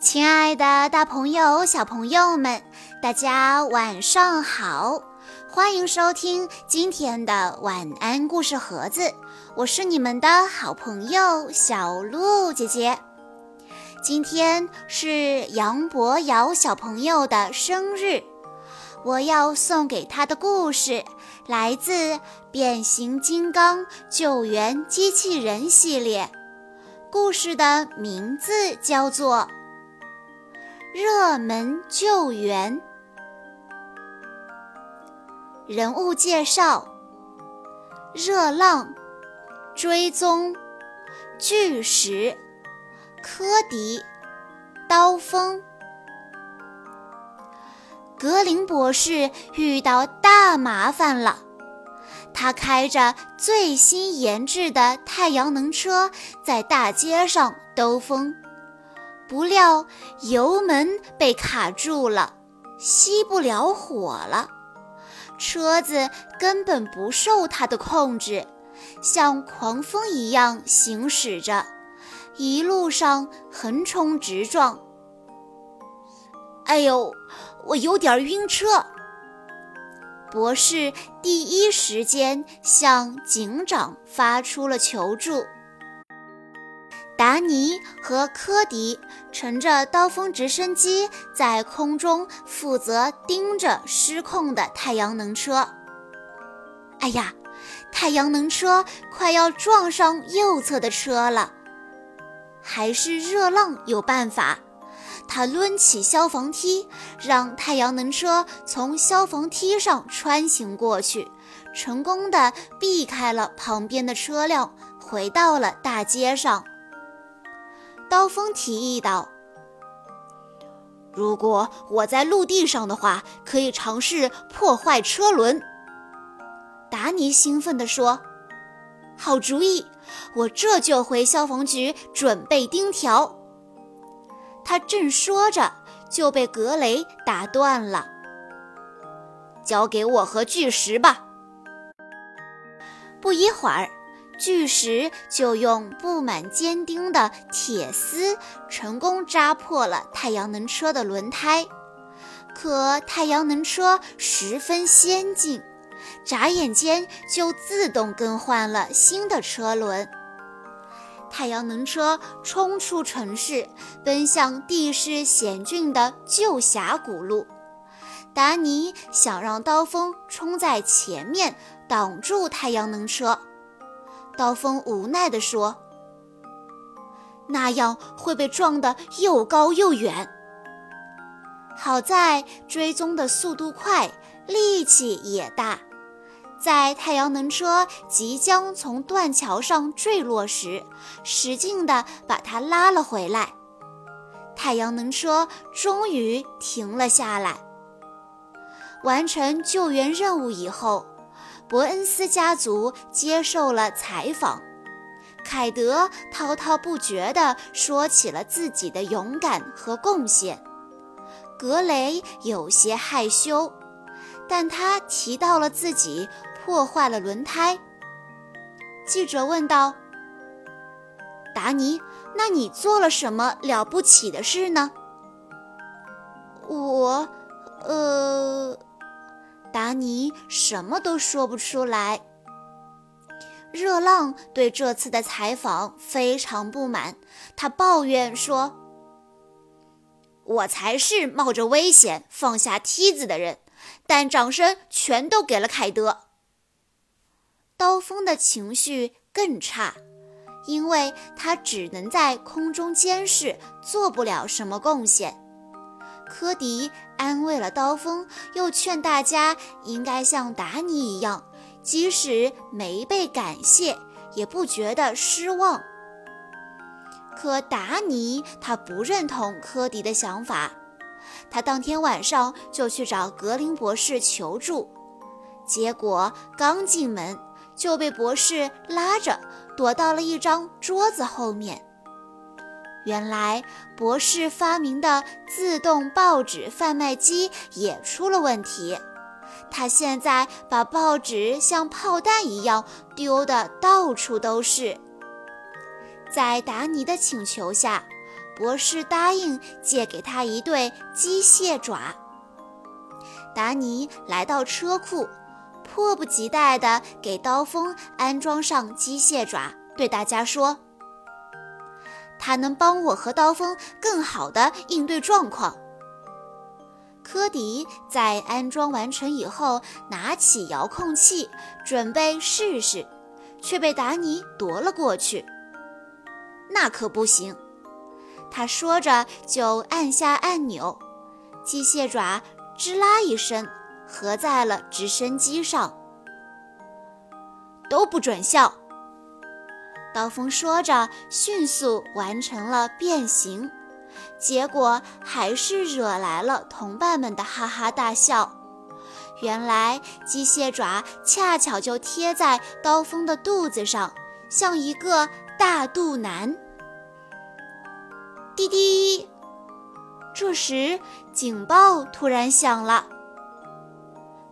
亲爱的，大朋友、小朋友们，大家晚上好！欢迎收听今天的晚安故事盒子，我是你们的好朋友小鹿姐姐。今天是杨博瑶小朋友的生日，我要送给他的故事来自《变形金刚救援机器人》系列，故事的名字叫做。热门救援人物介绍：热浪、追踪、巨石、科迪、刀锋。格林博士遇到大麻烦了，他开着最新研制的太阳能车在大街上兜风。不料油门被卡住了，熄不了火了。车子根本不受他的控制，像狂风一样行驶着，一路上横冲直撞。哎呦，我有点晕车！博士第一时间向警长发出了求助。达尼和科迪乘着刀锋直升机在空中负责盯着失控的太阳能车。哎呀，太阳能车快要撞上右侧的车了！还是热浪有办法，他抡起消防梯，让太阳能车从消防梯上穿行过去，成功的避开了旁边的车辆，回到了大街上。刀锋提议道：“如果我在陆地上的话，可以尝试破坏车轮。”达尼兴奋地说：“好主意！我这就回消防局准备钉条。”他正说着，就被格雷打断了：“交给我和巨石吧。”不一会儿。巨石就用布满尖钉的铁丝成功扎破了太阳能车的轮胎，可太阳能车十分先进，眨眼间就自动更换了新的车轮。太阳能车冲出城市，奔向地势险峻的旧峡谷路。达尼想让刀锋冲在前面，挡住太阳能车。刀锋无奈地说：“那样会被撞得又高又远。好在追踪的速度快，力气也大，在太阳能车即将从断桥上坠落时，使劲地把它拉了回来。太阳能车终于停了下来。完成救援任务以后。”伯恩斯家族接受了采访，凯德滔滔不绝地说起了自己的勇敢和贡献。格雷有些害羞，但他提到了自己破坏了轮胎。记者问道：“达尼，那你做了什么了不起的事呢？”我，呃。达尼什么都说不出来。热浪对这次的采访非常不满，他抱怨说：“我才是冒着危险放下梯子的人，但掌声全都给了凯德。”刀锋的情绪更差，因为他只能在空中监视，做不了什么贡献。科迪安慰了刀锋，又劝大家应该像达尼一样，即使没被感谢，也不觉得失望。可达尼他不认同科迪的想法，他当天晚上就去找格林博士求助，结果刚进门就被博士拉着躲到了一张桌子后面。原来，博士发明的自动报纸贩卖机也出了问题。他现在把报纸像炮弹一样丢得到处都是。在达尼的请求下，博士答应借给他一对机械爪。达尼来到车库，迫不及待地给刀锋安装上机械爪，对大家说：“它能帮我和刀锋更好地应对状况。”科迪在安装完成以后，拿起遥控器准备试试，却被达尼夺了过去。那可不行！他说着就按下按钮，机械爪吱啦一声合在了直升机上。都不准笑！刀锋说着，迅速完成了变形。结果还是惹来了同伴们的哈哈大笑。原来机械爪恰巧就贴在刀锋的肚子上，像一个大肚腩。滴滴！这时警报突然响了。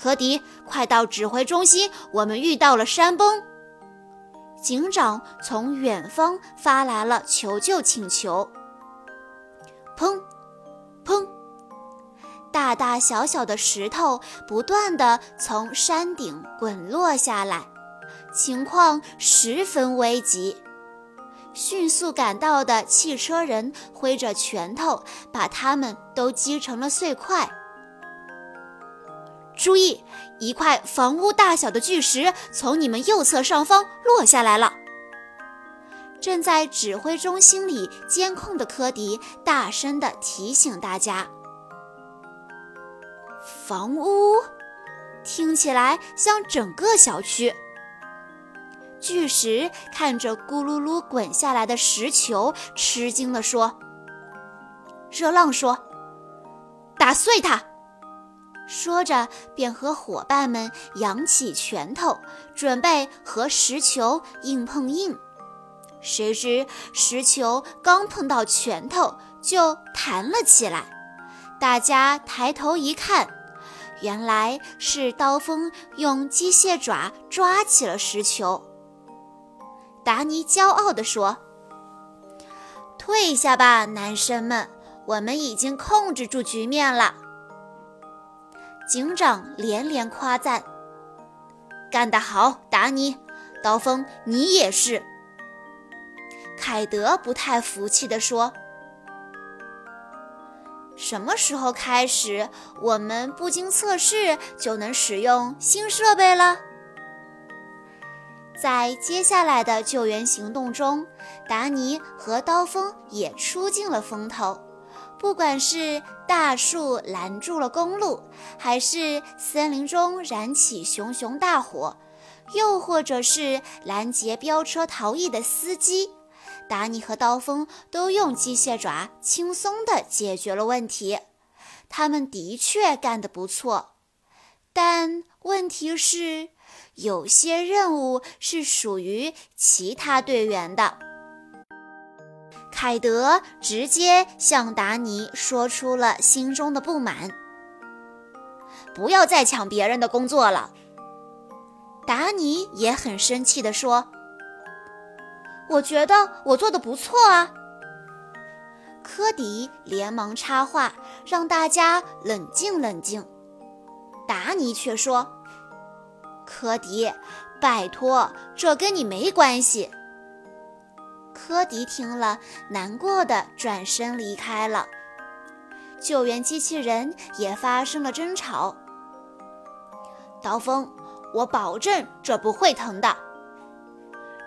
科迪，快到指挥中心，我们遇到了山崩。警长从远方发来了求救请求。砰，砰！大大小小的石头不断地从山顶滚落下来，情况十分危急。迅速赶到的汽车人挥着拳头，把它们都击成了碎块。注意，一块房屋大小的巨石从你们右侧上方落下来了。正在指挥中心里监控的科迪大声地提醒大家：“房屋听起来像整个小区。”巨石看着咕噜噜滚下来的石球，吃惊地说：“热浪说，打碎它！”说着便和伙伴们扬起拳头，准备和石球硬碰硬。谁知石球刚碰到拳头就弹了起来，大家抬头一看，原来是刀锋用机械爪抓起了石球。达尼骄傲地说：“退下吧，男生们，我们已经控制住局面了。”警长连连夸赞：“干得好，达尼！刀锋，你也是。”凯德不太服气地说：“什么时候开始，我们不经测试就能使用新设备了？”在接下来的救援行动中，达尼和刀锋也出尽了风头。不管是大树拦住了公路，还是森林中燃起熊熊大火，又或者是拦截飙车逃逸的司机。达尼和刀锋都用机械爪轻松地解决了问题，他们的确干得不错。但问题是，有些任务是属于其他队员的。凯德直接向达尼说出了心中的不满：“不要再抢别人的工作了。”达尼也很生气地说。我觉得我做的不错啊！科迪连忙插话，让大家冷静冷静。达尼却说：“科迪，拜托，这跟你没关系。”科迪听了，难过的转身离开了。救援机器人也发生了争吵。刀锋，我保证这不会疼的。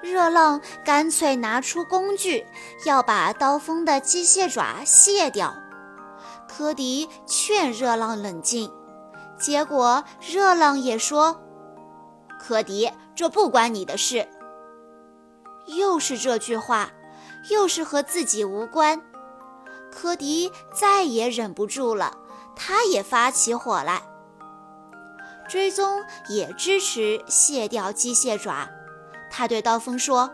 热浪干脆拿出工具，要把刀锋的机械爪卸掉。科迪劝热浪冷静，结果热浪也说：“科迪，这不关你的事。”又是这句话，又是和自己无关。科迪再也忍不住了，他也发起火来。追踪也支持卸掉机械爪。他对刀锋说：“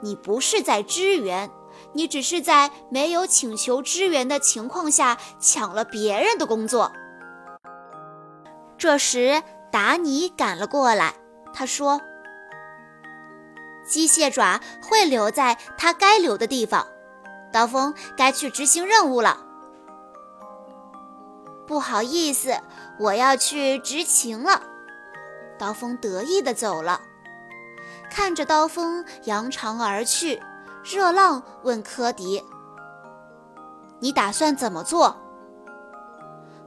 你不是在支援，你只是在没有请求支援的情况下抢了别人的工作。”这时，达尼赶了过来。他说：“机械爪会留在它该留的地方。刀锋该去执行任务了。不好意思，我要去执勤了。刀锋得意地走了。看着刀锋扬长而去，热浪问科迪：“你打算怎么做？”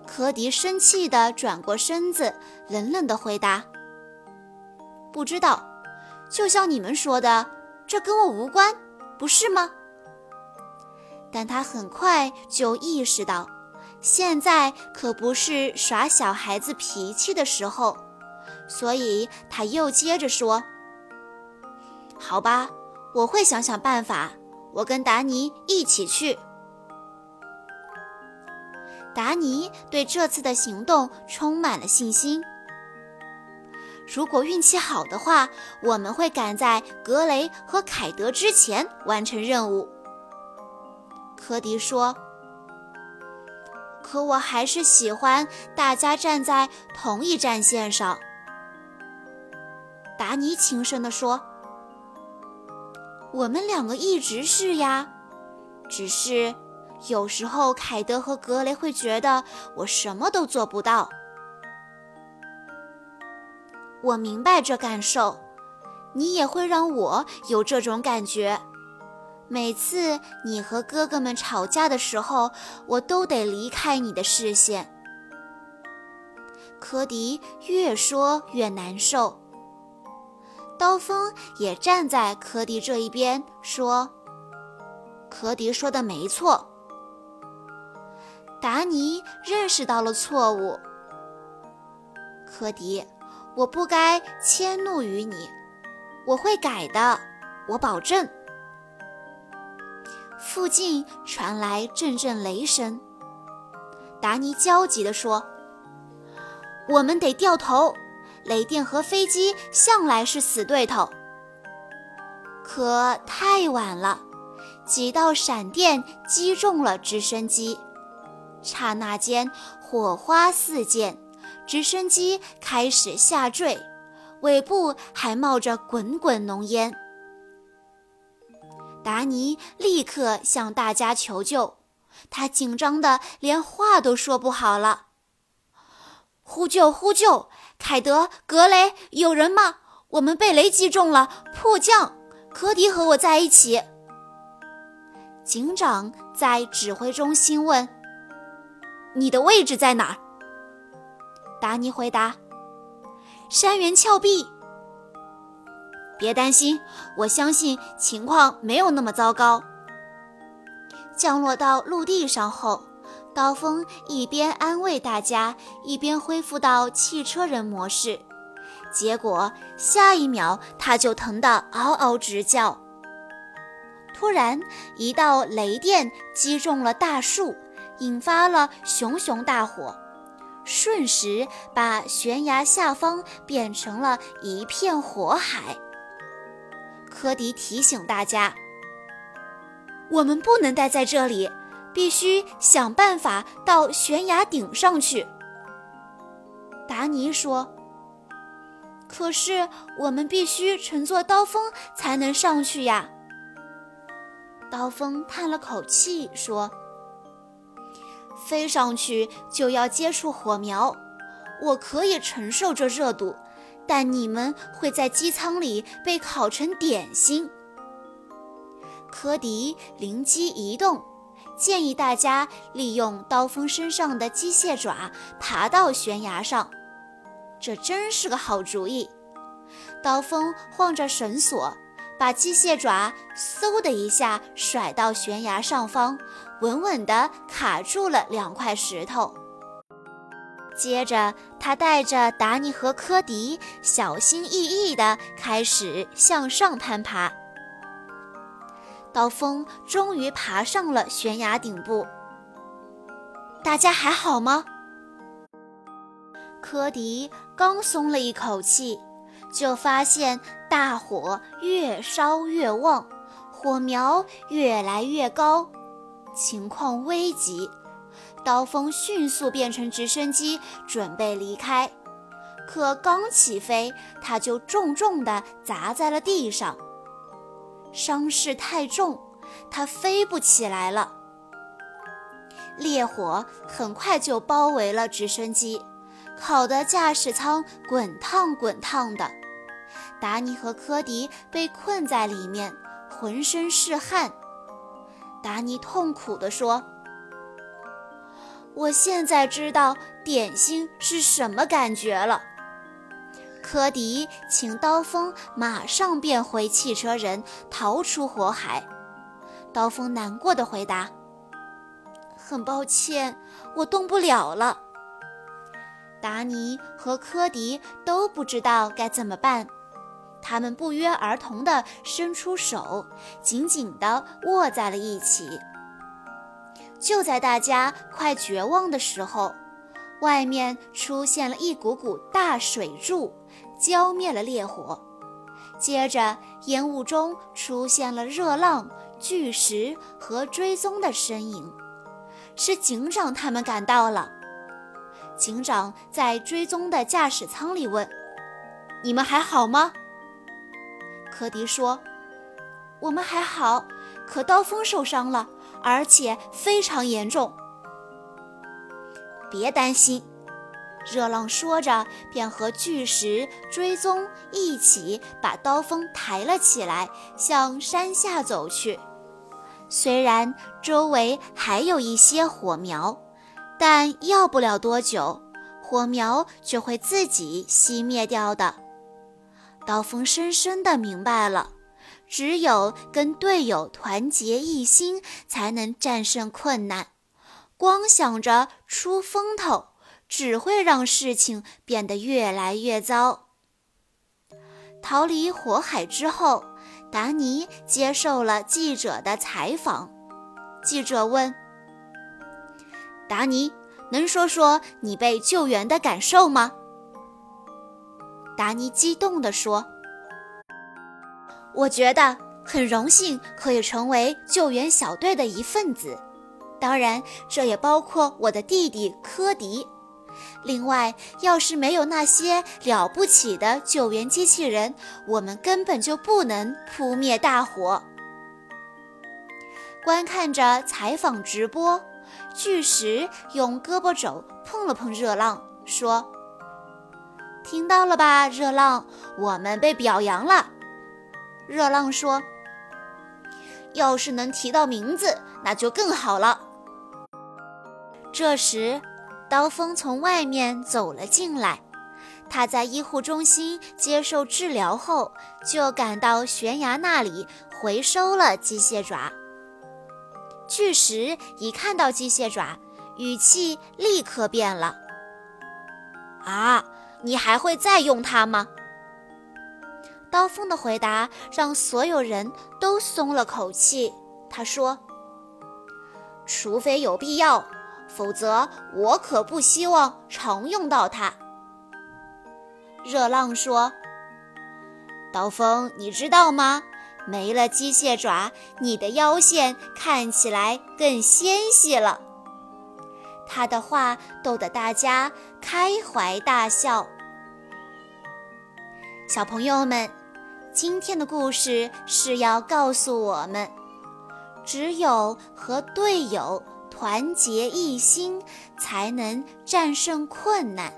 科迪生气地转过身子，冷冷地回答：“不知道。就像你们说的，这跟我无关，不是吗？”但他很快就意识到，现在可不是耍小孩子脾气的时候，所以他又接着说：“好吧，我会想想办法，我跟达尼一起去。”达尼对这次的行动充满了信心。如果运气好的话，我们会赶在格雷和凯德之前完成任务。科迪说：“可我还是喜欢大家站在同一战线上。”达尼轻声地说：“我们两个一直是呀，只是有时候凯德和格雷会觉得我什么都做不到。我明白这感受，你也会让我有这种感觉。”每次你和哥哥们吵架的时候，我都得离开你的视线。科迪越说越难受。刀锋也站在科迪这一边，说：“科迪说的没错。”达尼认识到了错误。科迪，我不该迁怒于你，我会改的，我保证。附近传来阵阵雷声。达尼焦急地说：“我们得掉头，雷电和飞机向来是死对头。”可太晚了，几道闪电击中了直升机，刹那间火花四溅，直升机开始下坠，尾部还冒着滚滚浓烟。达尼立刻向大家求救，他紧张的连话都说不好了。呼救！呼救！凯德、格雷，有人吗？我们被雷击中了，迫降！科迪和我在一起。警长在指挥中心问：“你的位置在哪儿？”达尼回答：“山原峭壁。”别担心，我相信情况没有那么糟糕。降落到陆地上后，刀锋一边安慰大家，一边恢复到汽车人模式。结果下一秒，他就疼得嗷嗷直叫。突然，一道雷电击中了大树，引发了熊熊大火，瞬时把悬崖下方变成了一片火海。科迪提醒大家：“我们不能待在这里，必须想办法到悬崖顶上去。”达尼说：“可是我们必须乘坐刀锋才能上去呀。”刀锋叹了口气说：“飞上去就要接触火苗，我可以承受这热度。”但你们会在机舱里被烤成点心。科迪灵机一动，建议大家利用刀锋身上的机械爪爬到悬崖上。这真是个好主意。刀锋晃着绳索，把机械爪嗖的一下甩到悬崖上方，稳稳地卡住了两块石头。接着，他带着达尼和科迪小心翼翼地开始向上攀爬。刀锋终于爬上了悬崖顶部。大家还好吗？科迪刚松了一口气，就发现大火越烧越旺，火苗越来越高，情况危急。刀锋迅速变成直升机，准备离开。可刚起飞，它就重重地砸在了地上，伤势太重，它飞不起来了。烈火很快就包围了直升机，烤得驾驶舱滚烫滚烫的。达尼和科迪被困在里面，浑身是汗。达尼痛苦地说：“我现在知道点心是什么感觉了。”科迪请刀锋马上变回汽车人，逃出火海。刀锋难过的回答：“很抱歉，我动不了了。”达尼和科迪都不知道该怎么办，他们不约而同地伸出手，紧紧地握在了一起。就在大家快绝望的时候，外面出现了一股股大水柱。浇灭了烈火，接着烟雾中出现了热浪、巨石和追踪的身影。是警长他们赶到了。警长在追踪的驾驶舱里问：“你们还好吗？”科迪说：“我们还好，可刀锋受伤了，而且非常严重。”别担心。热浪说着，便和巨石追踪一起把刀锋抬了起来，向山下走去。虽然周围还有一些火苗，但要不了多久，火苗就会自己熄灭掉的。刀锋深深地明白了，只有跟队友团结一心，才能战胜困难。光想着出风头。只会让事情变得越来越糟。逃离火海之后，达尼接受了记者的采访。记者问：“达尼，能说说你被救援的感受吗？”达尼激动地说：“我觉得很荣幸可以成为救援小队的一份子，当然，这也包括我的弟弟科迪。”另外，要是没有那些了不起的救援机器人，我们根本就不能扑灭大火。观看着采访直播，巨石用胳膊肘碰了碰热浪，说：“听到了吧，热浪，我们被表扬了。”热浪说：“要是能提到名字，那就更好了。”这时。刀锋从外面走了进来，他在医护中心接受治疗后，就赶到悬崖那里回收了机械爪。巨石一看到机械爪，语气立刻变了：“啊，你还会再用它吗？”刀锋的回答让所有人都松了口气。他说：“除非有必要。”否则，我可不希望常用到它。热浪说：“刀锋，你知道吗？没了机械爪，你的腰线看起来更纤细了。”他的话逗得大家开怀大笑。小朋友们，今天的故事是要告诉我们，只有和队友。团结一心，才能战胜困难。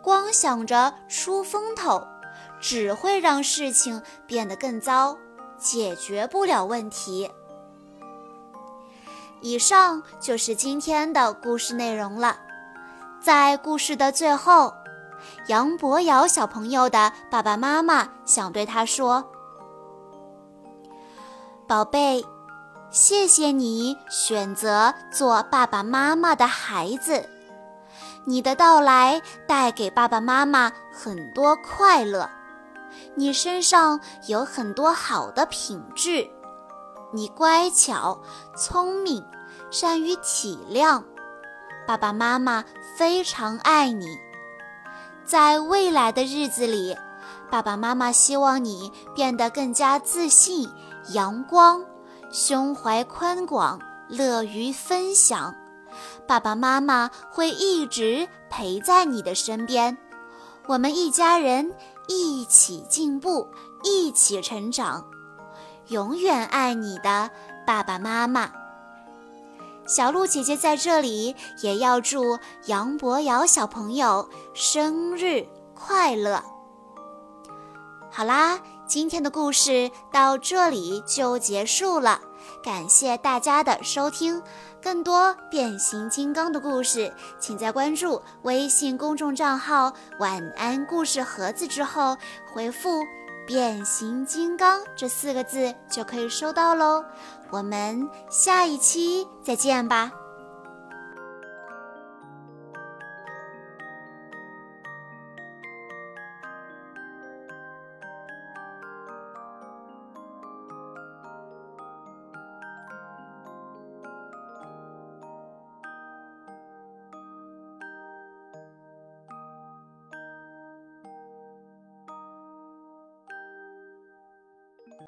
光想着出风头，只会让事情变得更糟，解决不了问题。以上就是今天的故事内容了。在故事的最后，杨博瑶小朋友的爸爸妈妈想对他说：“宝贝。”谢谢你选择做爸爸妈妈的孩子，你的到来带给爸爸妈妈很多快乐。你身上有很多好的品质，你乖巧、聪明、善于体谅，爸爸妈妈非常爱你。在未来的日子里，爸爸妈妈希望你变得更加自信、阳光。胸怀宽广，乐于分享，爸爸妈妈会一直陪在你的身边。我们一家人一起进步，一起成长。永远爱你的爸爸妈妈。小鹿姐姐在这里也要祝杨博瑶小朋友生日快乐。好啦，今天的故事到这里就结束了，感谢大家的收听。更多变形金刚的故事，请在关注微信公众账号“晚安故事盒子”之后回复“变形金刚”这四个字就可以收到喽。我们下一期再见吧。